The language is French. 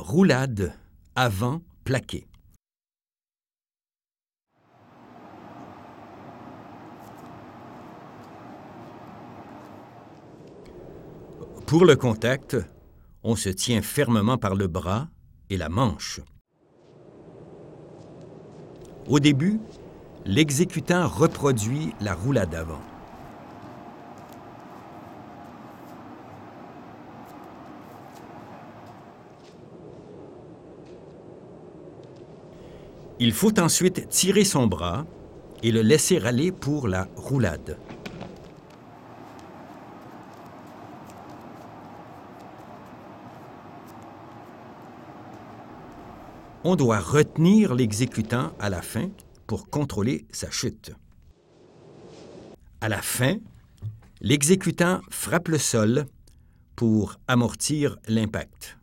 Roulade avant plaqué. Pour le contact, on se tient fermement par le bras et la manche. Au début, l'exécutant reproduit la roulade avant. Il faut ensuite tirer son bras et le laisser aller pour la roulade. On doit retenir l'exécutant à la fin pour contrôler sa chute. À la fin, l'exécutant frappe le sol pour amortir l'impact.